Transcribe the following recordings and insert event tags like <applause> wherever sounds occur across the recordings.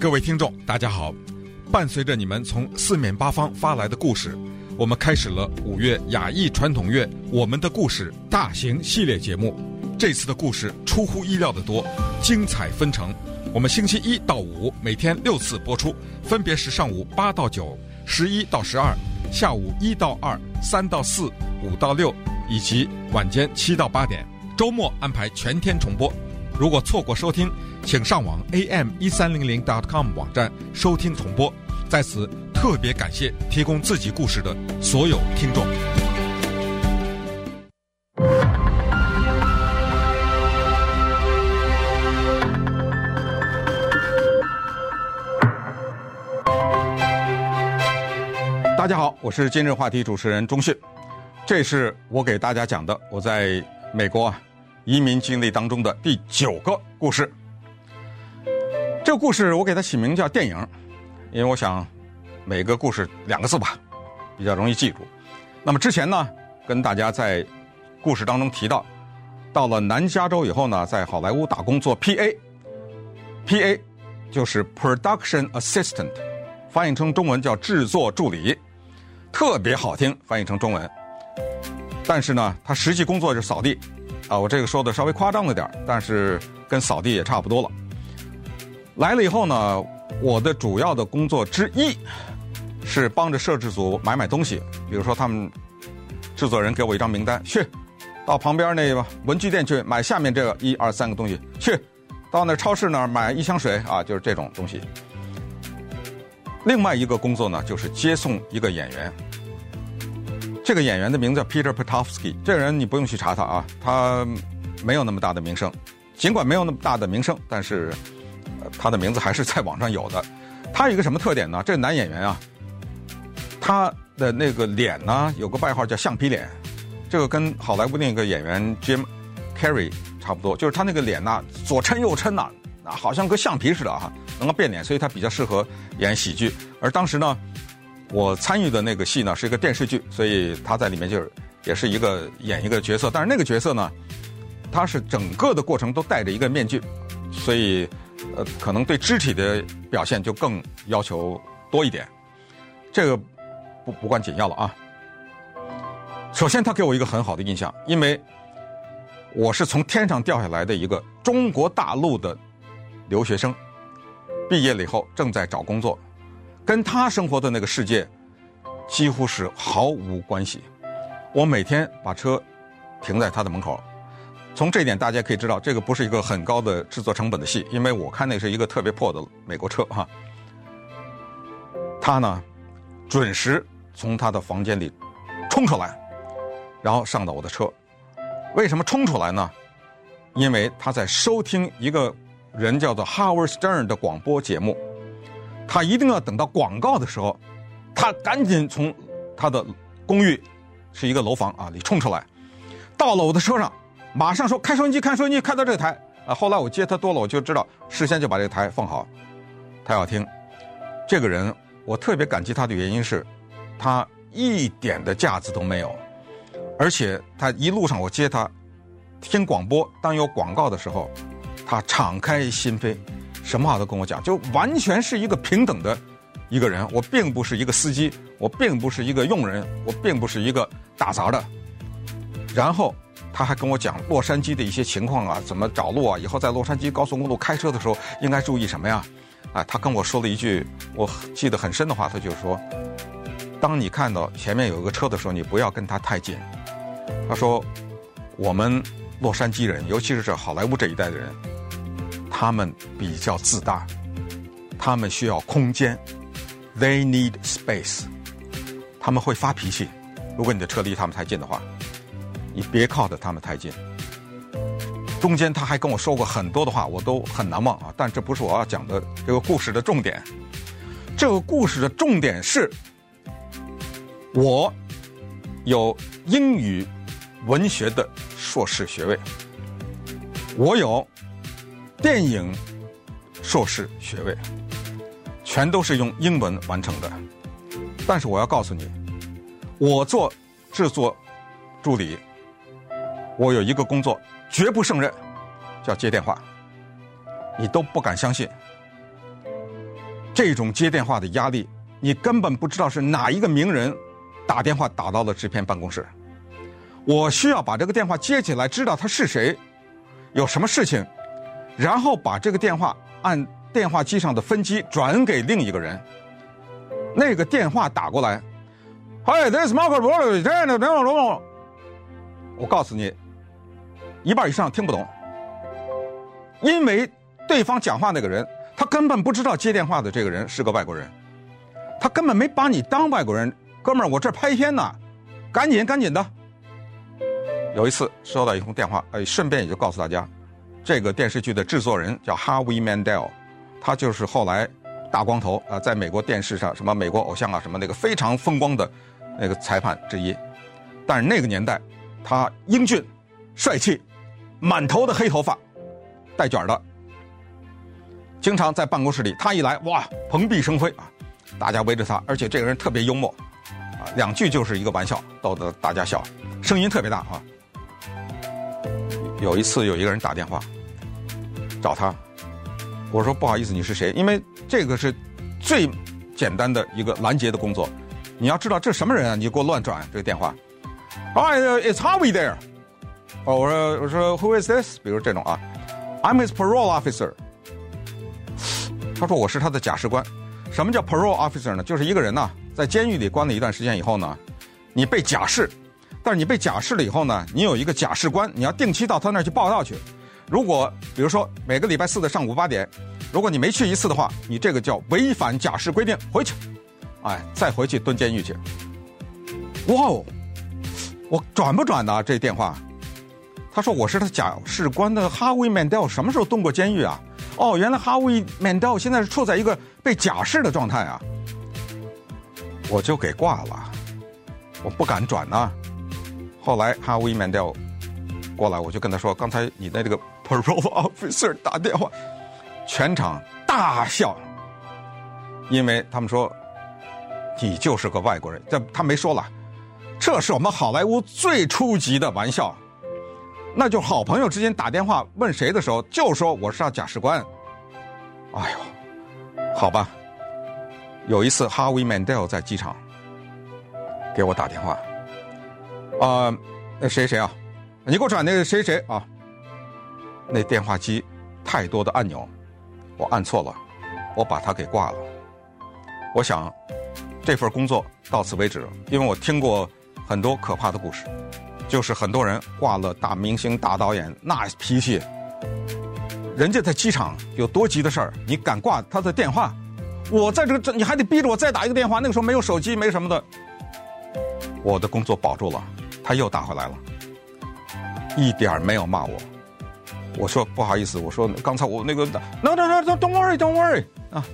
各位听众，大家好！伴随着你们从四面八方发来的故事，我们开始了五月雅艺传统乐《我们的故事》大型系列节目。这次的故事出乎意料的多，精彩纷呈。我们星期一到五每天六次播出，分别是上午八到九、十一到十二、下午一到二、三到四、五到六，以及晚间七到八点。周末安排全天重播。如果错过收听，请上网 am 一三零零 dot com 网站收听重播。在此特别感谢提供自己故事的所有听众。大家好，我是今日话题主持人钟旭，这是我给大家讲的我在美国啊。移民经历当中的第九个故事，这个故事我给它起名叫电影，因为我想每个故事两个字吧，比较容易记住。那么之前呢，跟大家在故事当中提到，到了南加州以后呢，在好莱坞打工做 PA，PA 就是 Production Assistant，翻译成中文叫制作助理，特别好听，翻译成中文。但是呢，他实际工作是扫地。啊，我这个说的稍微夸张了点，但是跟扫地也差不多了。来了以后呢，我的主要的工作之一是帮着摄制组买买东西，比如说他们制作人给我一张名单，去到旁边那个文具店去买下面这个一二三个东西，去到那超市那儿买一箱水啊，就是这种东西。另外一个工作呢，就是接送一个演员。这个演员的名字叫 Peter Petofsky，这个人你不用去查他啊，他没有那么大的名声。尽管没有那么大的名声，但是他的名字还是在网上有的。他有一个什么特点呢？这个男演员啊，他的那个脸呢，有个外号叫橡皮脸，这个跟好莱坞那个演员 Jim Carrey 差不多，就是他那个脸呢，左抻右抻呐，啊，好像个橡皮似的啊，能够变脸，所以他比较适合演喜剧。而当时呢。我参与的那个戏呢，是一个电视剧，所以他在里面就是也是一个演一个角色，但是那个角色呢，他是整个的过程都戴着一个面具，所以呃，可能对肢体的表现就更要求多一点。这个不不关紧要了啊。首先，他给我一个很好的印象，因为我是从天上掉下来的一个中国大陆的留学生，毕业了以后正在找工作。跟他生活的那个世界几乎是毫无关系。我每天把车停在他的门口，从这一点大家可以知道，这个不是一个很高的制作成本的戏，因为我看那是一个特别破的美国车哈。他呢，准时从他的房间里冲出来，然后上到我的车。为什么冲出来呢？因为他在收听一个人叫做 Howard Stern 的广播节目。他一定要等到广告的时候，他赶紧从他的公寓是一个楼房啊里冲出来，到了我的车上，马上说开收音机，开收音机，开到这台啊。后来我接他多了，我就知道事先就把这台放好，他要听。这个人我特别感激他的原因是，他一点的架子都没有，而且他一路上我接他听广播，当有广告的时候，他敞开心扉。什么话都跟我讲，就完全是一个平等的一个人。我并不是一个司机，我并不是一个佣人，我并不是一个打杂的。然后他还跟我讲洛杉矶的一些情况啊，怎么找路啊，以后在洛杉矶高速公路开车的时候应该注意什么呀？啊，他跟我说了一句我记得很深的话，他就说：当你看到前面有一个车的时候，你不要跟他太近。他说，我们洛杉矶人，尤其是这好莱坞这一带的人。他们比较自大，他们需要空间，They need space。他们会发脾气，如果你的车离他们太近的话，你别靠着他们太近。中间他还跟我说过很多的话，我都很难忘啊。但这不是我要讲的这个故事的重点。这个故事的重点是，我有英语文学的硕士学位，我有。电影硕士学位，全都是用英文完成的。但是我要告诉你，我做制作助理，我有一个工作绝不胜任，叫接电话。你都不敢相信，这种接电话的压力，你根本不知道是哪一个名人打电话打到了制片办公室。我需要把这个电话接起来，知道他是谁，有什么事情，然后把这个电话按电话机上的分机转给另一个人。那个电话打过来，Hi, this is Marco。我告诉你，一半以上听不懂，因为对方讲话那个人，他根本不知道接电话的这个人是个外国人，他根本没把你当外国人。哥们儿，我这拍片呢，赶紧赶紧的。有一次收到一通电话，哎，顺便也就告诉大家，这个电视剧的制作人叫 Harvey Mandel，他就是后来大光头啊，在美国电视上什么美国偶像啊什么那个非常风光的那个裁判之一。但是那个年代，他英俊、帅气，满头的黑头发，带卷的，经常在办公室里，他一来哇，蓬荜生辉啊，大家围着他，而且这个人特别幽默，啊，两句就是一个玩笑，逗得大家笑，声音特别大啊。有一次，有一个人打电话找他，我说不好意思，你是谁？因为这个是最简单的一个拦截的工作，你要知道这什么人啊？你就给我乱转这个电话。哎，It's Howie there。哦，我说我说 Who is this？比如这种啊，I'm his parole officer。他说我是他的假释官。什么叫 parole officer 呢？就是一个人呢，在监狱里关了一段时间以后呢，你被假释。但是你被假释了以后呢，你有一个假释官，你要定期到他那儿去报到去。如果比如说每个礼拜四的上午八点，如果你没去一次的话，你这个叫违反假释规定，回去，哎，再回去蹲监狱去。哇哦，我转不转呢？这电话，他说我是他假释官的哈维曼德尔，什么时候蹲过监狱啊？哦，原来哈维曼德尔现在是处在一个被假释的状态啊。我就给挂了，我不敢转呢。后来哈维曼德尔过来，我就跟他说：“刚才你的这个 <laughs> parole officer 打电话，全场大笑，因为他们说你就是个外国人。这他没说了，这是我们好莱坞最初级的玩笑，那就好朋友之间打电话问谁的时候，就说我是他假释官。哎呦，好吧，有一次哈维曼德尔在机场给我打电话。”啊，那谁谁啊？你给我转那个谁谁啊？那电话机太多的按钮，我按错了，我把它给挂了。我想这份工作到此为止，因为我听过很多可怕的故事，就是很多人挂了大明星、大导演，那脾气，人家在机场有多急的事儿，你敢挂他的电话？我在这个这，你还得逼着我再打一个电话。那个时候没有手机，没什么的，我的工作保住了。他又打回来了，一点没有骂我。我说不好意思，我说刚才我那个，no no no don't worry don't worry 啊，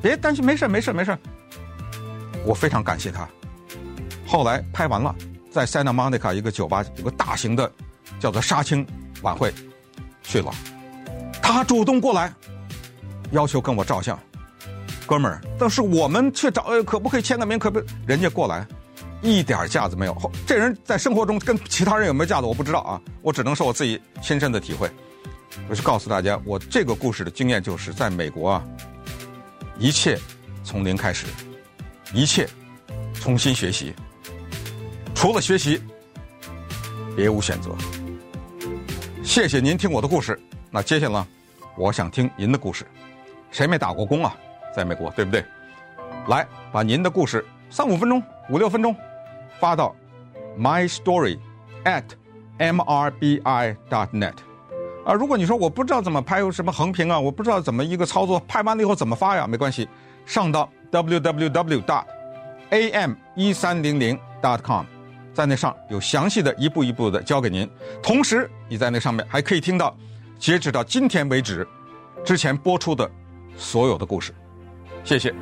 别担心，没事没事没事。我非常感谢他。后来拍完了，在 Santa Monica 一个酒吧有个大型的叫做杀青晚会去了，他主动过来要求跟我照相，哥们儿，但是我们去找，可不可以签个名？可不，人家过来。一点架子没有，这人在生活中跟其他人有没有架子我不知道啊，我只能说我自己亲身的体会。我就告诉大家，我这个故事的经验就是，在美国啊，一切从零开始，一切重新学习，除了学习，别无选择。谢谢您听我的故事，那接下来我想听您的故事，谁没打过工啊？在美国，对不对？来，把您的故事三五分钟、五六分钟。发到 my story at mrbi dot net 啊，如果你说我不知道怎么拍什么横屏啊，我不知道怎么一个操作，拍完了以后怎么发呀？没关系，上到 www dot am 一三零零 dot com，在那上有详细的一步一步的教给您。同时，你在那上面还可以听到截止到今天为止之前播出的所有的故事。谢谢。